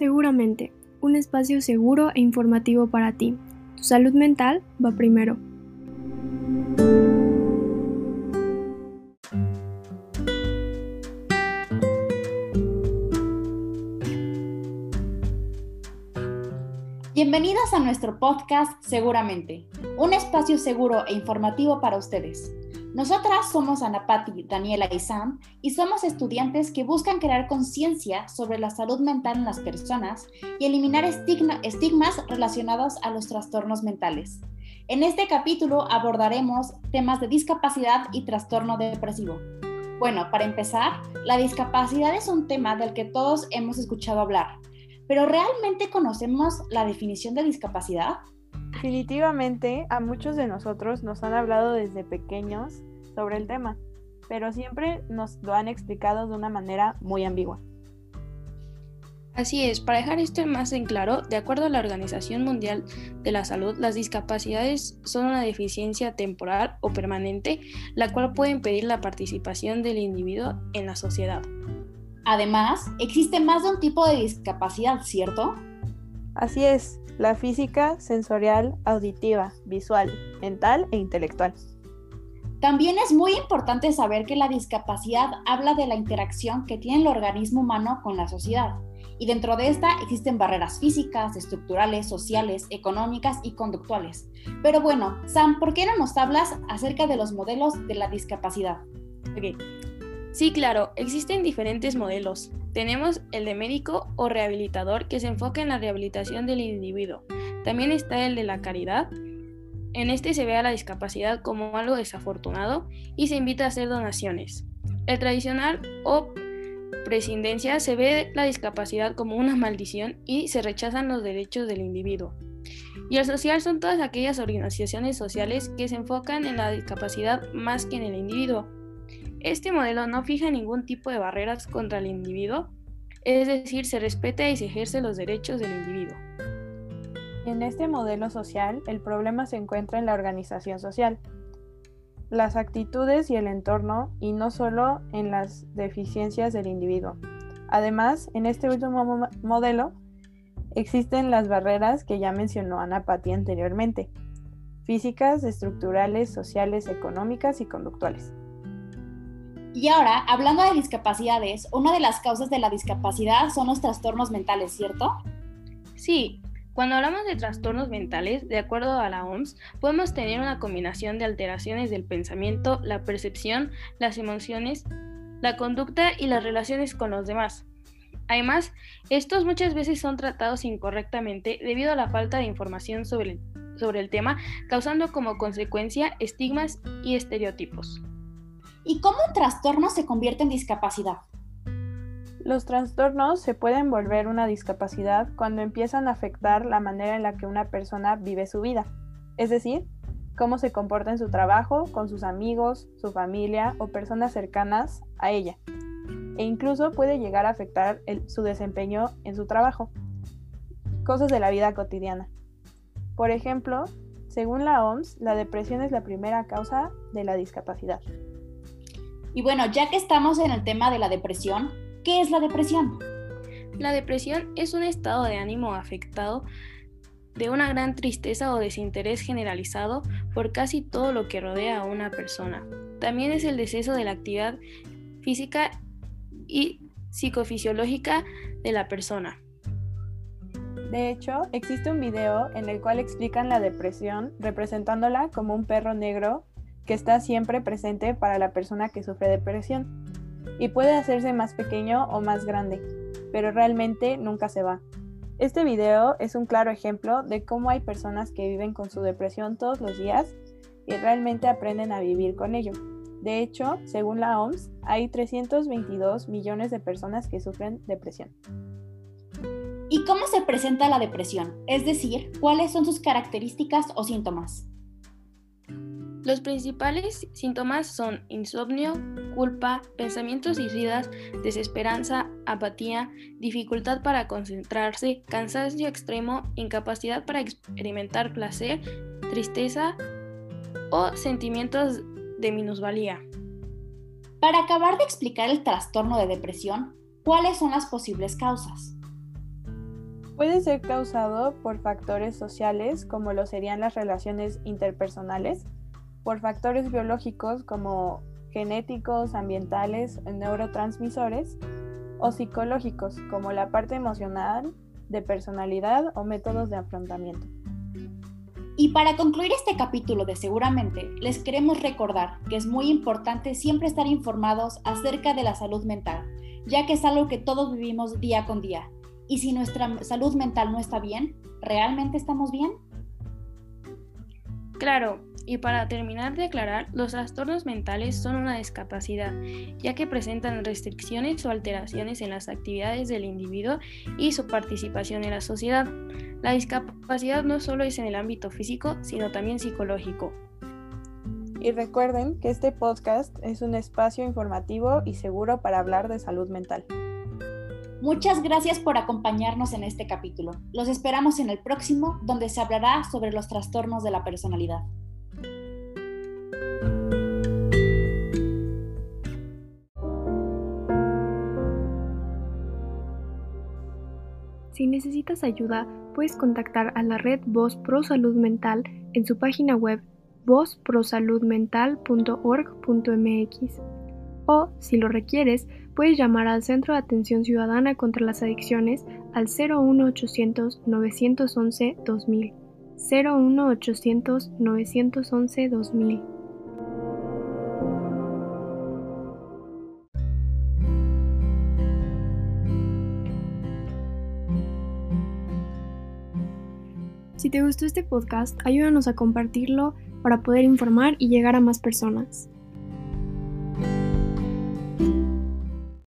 Seguramente, un espacio seguro e informativo para ti. Tu salud mental va primero. Bienvenidos a nuestro podcast Seguramente, un espacio seguro e informativo para ustedes. Nosotras somos Ana Patti, Daniela y Sam y somos estudiantes que buscan crear conciencia sobre la salud mental en las personas y eliminar estigmas relacionados a los trastornos mentales. En este capítulo abordaremos temas de discapacidad y trastorno depresivo. Bueno, para empezar, la discapacidad es un tema del que todos hemos escuchado hablar, pero ¿realmente conocemos la definición de discapacidad? Definitivamente, a muchos de nosotros nos han hablado desde pequeños sobre el tema, pero siempre nos lo han explicado de una manera muy ambigua. Así es, para dejar esto más en claro, de acuerdo a la Organización Mundial de la Salud, las discapacidades son una deficiencia temporal o permanente, la cual puede impedir la participación del individuo en la sociedad. Además, existe más de un tipo de discapacidad, ¿cierto? Así es, la física, sensorial, auditiva, visual, mental e intelectual. También es muy importante saber que la discapacidad habla de la interacción que tiene el organismo humano con la sociedad. Y dentro de esta existen barreras físicas, estructurales, sociales, económicas y conductuales. Pero bueno, Sam, ¿por qué no nos hablas acerca de los modelos de la discapacidad? Sí, claro, existen diferentes modelos. Tenemos el de médico o rehabilitador que se enfoca en la rehabilitación del individuo. También está el de la caridad. En este se ve a la discapacidad como algo desafortunado y se invita a hacer donaciones. El tradicional o presidencia se ve la discapacidad como una maldición y se rechazan los derechos del individuo. Y el social son todas aquellas organizaciones sociales que se enfocan en la discapacidad más que en el individuo. Este modelo no fija ningún tipo de barreras contra el individuo, es decir, se respeta y se ejerce los derechos del individuo. En este modelo social, el problema se encuentra en la organización social, las actitudes y el entorno, y no solo en las deficiencias del individuo. Además, en este último modelo existen las barreras que ya mencionó Ana Patti anteriormente, físicas, estructurales, sociales, económicas y conductuales. Y ahora, hablando de discapacidades, una de las causas de la discapacidad son los trastornos mentales, ¿cierto? Sí, cuando hablamos de trastornos mentales, de acuerdo a la OMS, podemos tener una combinación de alteraciones del pensamiento, la percepción, las emociones, la conducta y las relaciones con los demás. Además, estos muchas veces son tratados incorrectamente debido a la falta de información sobre el, sobre el tema, causando como consecuencia estigmas y estereotipos. ¿Y cómo un trastorno se convierte en discapacidad? Los trastornos se pueden volver una discapacidad cuando empiezan a afectar la manera en la que una persona vive su vida, es decir, cómo se comporta en su trabajo, con sus amigos, su familia o personas cercanas a ella, e incluso puede llegar a afectar su desempeño en su trabajo. Cosas de la vida cotidiana. Por ejemplo, según la OMS, la depresión es la primera causa de la discapacidad. Y bueno, ya que estamos en el tema de la depresión, ¿qué es la depresión? La depresión es un estado de ánimo afectado de una gran tristeza o desinterés generalizado por casi todo lo que rodea a una persona. También es el deceso de la actividad física y psicofisiológica de la persona. De hecho, existe un video en el cual explican la depresión representándola como un perro negro que está siempre presente para la persona que sufre depresión y puede hacerse más pequeño o más grande, pero realmente nunca se va. Este video es un claro ejemplo de cómo hay personas que viven con su depresión todos los días y realmente aprenden a vivir con ello. De hecho, según la OMS, hay 322 millones de personas que sufren depresión. ¿Y cómo se presenta la depresión? Es decir, ¿cuáles son sus características o síntomas? Los principales síntomas son insomnio, culpa, pensamientos suicidas, desesperanza, apatía, dificultad para concentrarse, cansancio extremo, incapacidad para experimentar placer, tristeza o sentimientos de minusvalía. Para acabar de explicar el trastorno de depresión, ¿cuáles son las posibles causas? Puede ser causado por factores sociales como lo serían las relaciones interpersonales, por factores biológicos como genéticos, ambientales, neurotransmisores, o psicológicos como la parte emocional, de personalidad o métodos de afrontamiento. Y para concluir este capítulo de Seguramente, les queremos recordar que es muy importante siempre estar informados acerca de la salud mental, ya que es algo que todos vivimos día con día. Y si nuestra salud mental no está bien, ¿realmente estamos bien? Claro, y para terminar de aclarar, los trastornos mentales son una discapacidad, ya que presentan restricciones o alteraciones en las actividades del individuo y su participación en la sociedad. La discapacidad no solo es en el ámbito físico, sino también psicológico. Y recuerden que este podcast es un espacio informativo y seguro para hablar de salud mental. Muchas gracias por acompañarnos en este capítulo. Los esperamos en el próximo, donde se hablará sobre los trastornos de la personalidad. Si necesitas ayuda, puedes contactar a la red Voz Pro Salud Mental en su página web vozprosaludmental.org.mx o, si lo requieres, puedes llamar al Centro de Atención Ciudadana contra las Adicciones al 01800 911 2000. 01800 911 2000. Si te gustó este podcast, ayúdanos a compartirlo para poder informar y llegar a más personas.